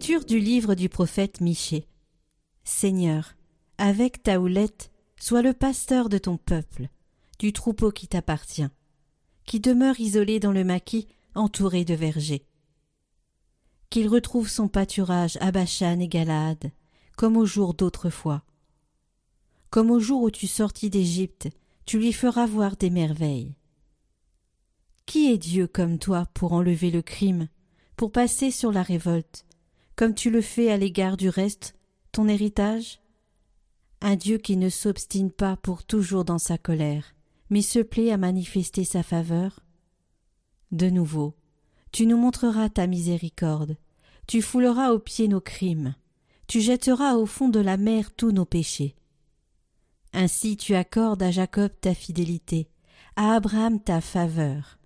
Du livre du prophète Michée. Seigneur, avec ta houlette, sois le pasteur de ton peuple, du troupeau qui t'appartient, qui demeure isolé dans le maquis, entouré de vergers. Qu'il retrouve son pâturage à Bachan et Galade, comme au jour d'autrefois. Comme au jour où tu sortis d'Égypte, tu lui feras voir des merveilles. Qui est Dieu comme toi pour enlever le crime, pour passer sur la révolte, comme tu le fais à l'égard du reste, ton héritage? Un Dieu qui ne s'obstine pas pour toujours dans sa colère, mais se plaît à manifester sa faveur? De nouveau, tu nous montreras ta miséricorde, tu fouleras aux pieds nos crimes, tu jetteras au fond de la mer tous nos péchés. Ainsi tu accordes à Jacob ta fidélité, à Abraham ta faveur,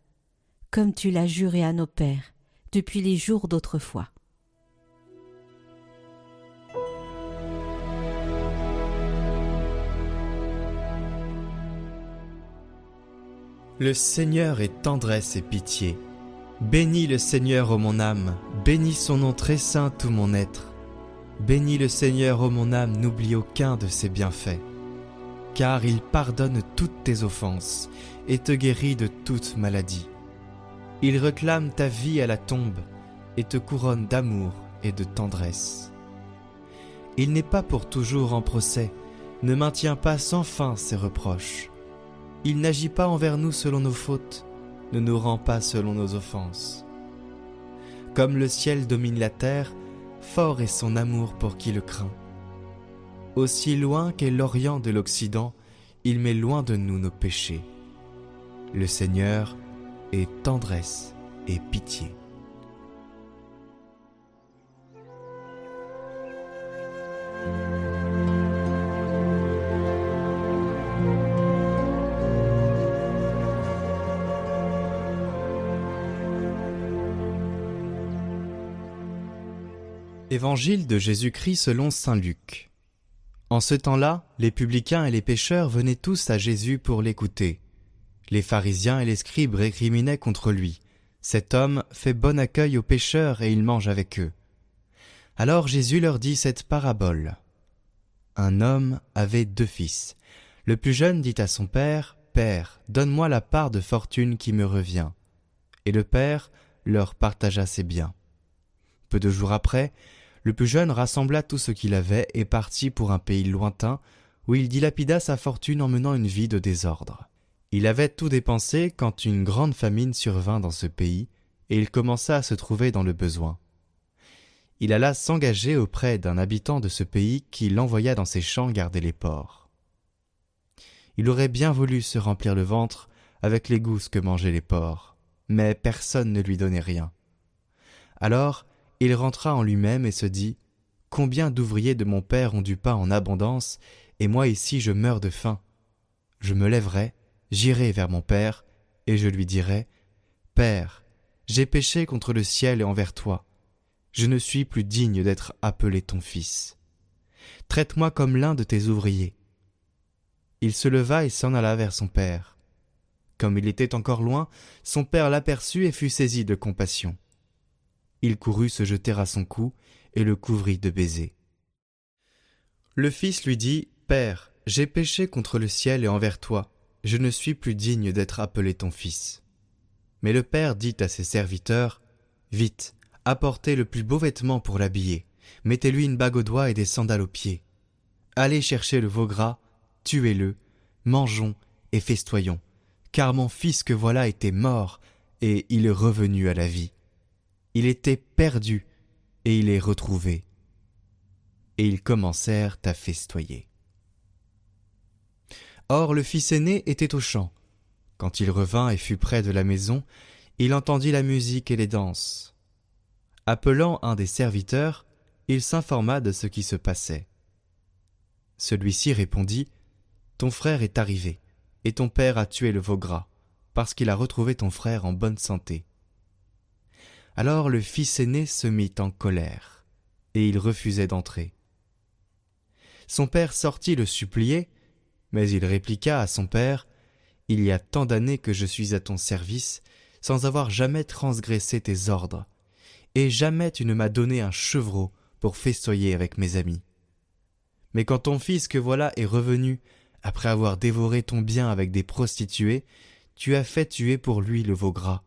comme tu l'as juré à nos pères depuis les jours d'autrefois. Le Seigneur est tendresse et pitié. Bénis le Seigneur, ô mon âme, bénis son nom très saint tout mon être. Bénis le Seigneur, ô mon âme, n'oublie aucun de ses bienfaits. Car il pardonne toutes tes offenses et te guérit de toute maladie. Il réclame ta vie à la tombe et te couronne d'amour et de tendresse. Il n'est pas pour toujours en procès, ne maintient pas sans fin ses reproches. Il n'agit pas envers nous selon nos fautes, ne nous rend pas selon nos offenses. Comme le ciel domine la terre, fort est son amour pour qui le craint. Aussi loin qu'est l'Orient de l'Occident, il met loin de nous nos péchés. Le Seigneur est tendresse et pitié. Évangile de Jésus-Christ selon Saint Luc. En ce temps-là, les publicains et les pécheurs venaient tous à Jésus pour l'écouter. Les pharisiens et les scribes récriminaient contre lui. Cet homme fait bon accueil aux pécheurs et il mange avec eux. Alors Jésus leur dit cette parabole. Un homme avait deux fils. Le plus jeune dit à son père, Père, donne-moi la part de fortune qui me revient. Et le père leur partagea ses biens. Peu de jours après, le plus jeune rassembla tout ce qu'il avait et partit pour un pays lointain, où il dilapida sa fortune en menant une vie de désordre. Il avait tout dépensé quand une grande famine survint dans ce pays, et il commença à se trouver dans le besoin. Il alla s'engager auprès d'un habitant de ce pays qui l'envoya dans ses champs garder les porcs. Il aurait bien voulu se remplir le ventre avec les gousses que mangeaient les porcs, mais personne ne lui donnait rien. Alors il rentra en lui-même et se dit Combien d'ouvriers de mon père ont du pain en abondance, et moi ici je meurs de faim. Je me lèverai, j'irai vers mon père, et je lui dirai Père, j'ai péché contre le ciel et envers toi. Je ne suis plus digne d'être appelé ton fils. Traite-moi comme l'un de tes ouvriers. Il se leva et s'en alla vers son père. Comme il était encore loin, son père l'aperçut et fut saisi de compassion. Il courut se jeter à son cou et le couvrit de baisers. Le fils lui dit Père, j'ai péché contre le ciel et envers toi, je ne suis plus digne d'être appelé ton fils. Mais le père dit à ses serviteurs Vite, apportez le plus beau vêtement pour l'habiller, mettez-lui une bague au doigt et des sandales aux pieds. Allez chercher le veau gras, tuez-le, mangeons et festoyons, car mon fils que voilà était mort, et il est revenu à la vie. Il était perdu, et il est retrouvé. Et ils commencèrent à festoyer. Or le fils aîné était au champ. Quand il revint et fut près de la maison, il entendit la musique et les danses. Appelant un des serviteurs, il s'informa de ce qui se passait. Celui-ci répondit Ton frère est arrivé, et ton père a tué le veau gras, parce qu'il a retrouvé ton frère en bonne santé. Alors le fils aîné se mit en colère, et il refusait d'entrer. Son père sortit le supplier, mais il répliqua à son père Il y a tant d'années que je suis à ton service, sans avoir jamais transgressé tes ordres, et jamais tu ne m'as donné un chevreau pour festoyer avec mes amis. Mais quand ton fils que voilà est revenu, après avoir dévoré ton bien avec des prostituées, tu as fait tuer pour lui le veau gras.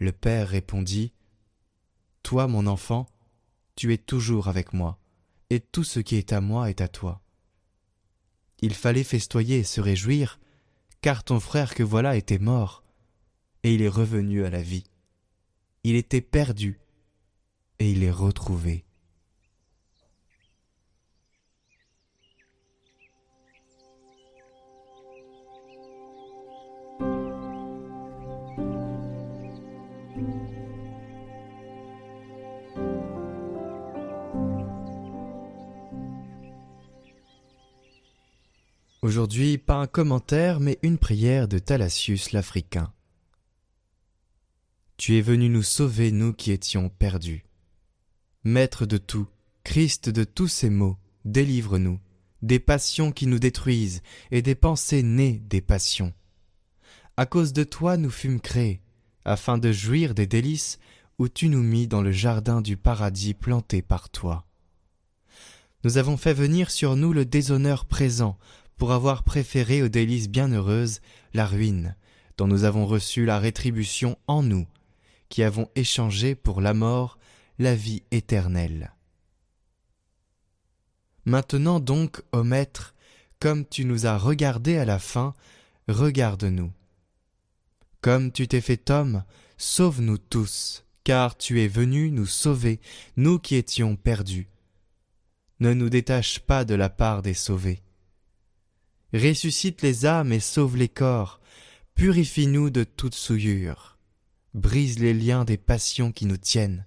Le père répondit, Toi, mon enfant, tu es toujours avec moi, et tout ce qui est à moi est à toi. Il fallait festoyer et se réjouir, car ton frère que voilà était mort, et il est revenu à la vie. Il était perdu, et il est retrouvé. Aujourd'hui, pas un commentaire, mais une prière de Thalassius l'Africain. Tu es venu nous sauver, nous qui étions perdus. Maître de tout, Christ de tous ces maux, délivre-nous, des passions qui nous détruisent et des pensées nées des passions. À cause de toi nous fûmes créés, afin de jouir des délices où tu nous mis dans le jardin du paradis planté par toi. Nous avons fait venir sur nous le déshonneur présent pour avoir préféré aux délices bienheureuses la ruine, dont nous avons reçu la rétribution en nous, qui avons échangé pour la mort la vie éternelle. Maintenant donc, ô Maître, comme tu nous as regardés à la fin, regarde-nous. Comme tu t'es fait homme, sauve-nous tous, car tu es venu nous sauver, nous qui étions perdus. Ne nous détache pas de la part des sauvés ressuscite les âmes et sauve les corps, purifie-nous de toute souillure, brise les liens des passions qui nous tiennent,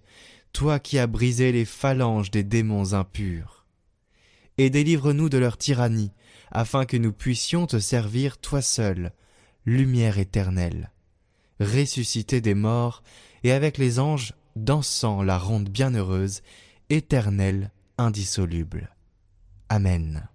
toi qui as brisé les phalanges des démons impurs, et délivre-nous de leur tyrannie, afin que nous puissions te servir toi seul, lumière éternelle, ressuscité des morts, et avec les anges dansant la ronde bienheureuse, éternelle, indissoluble. Amen.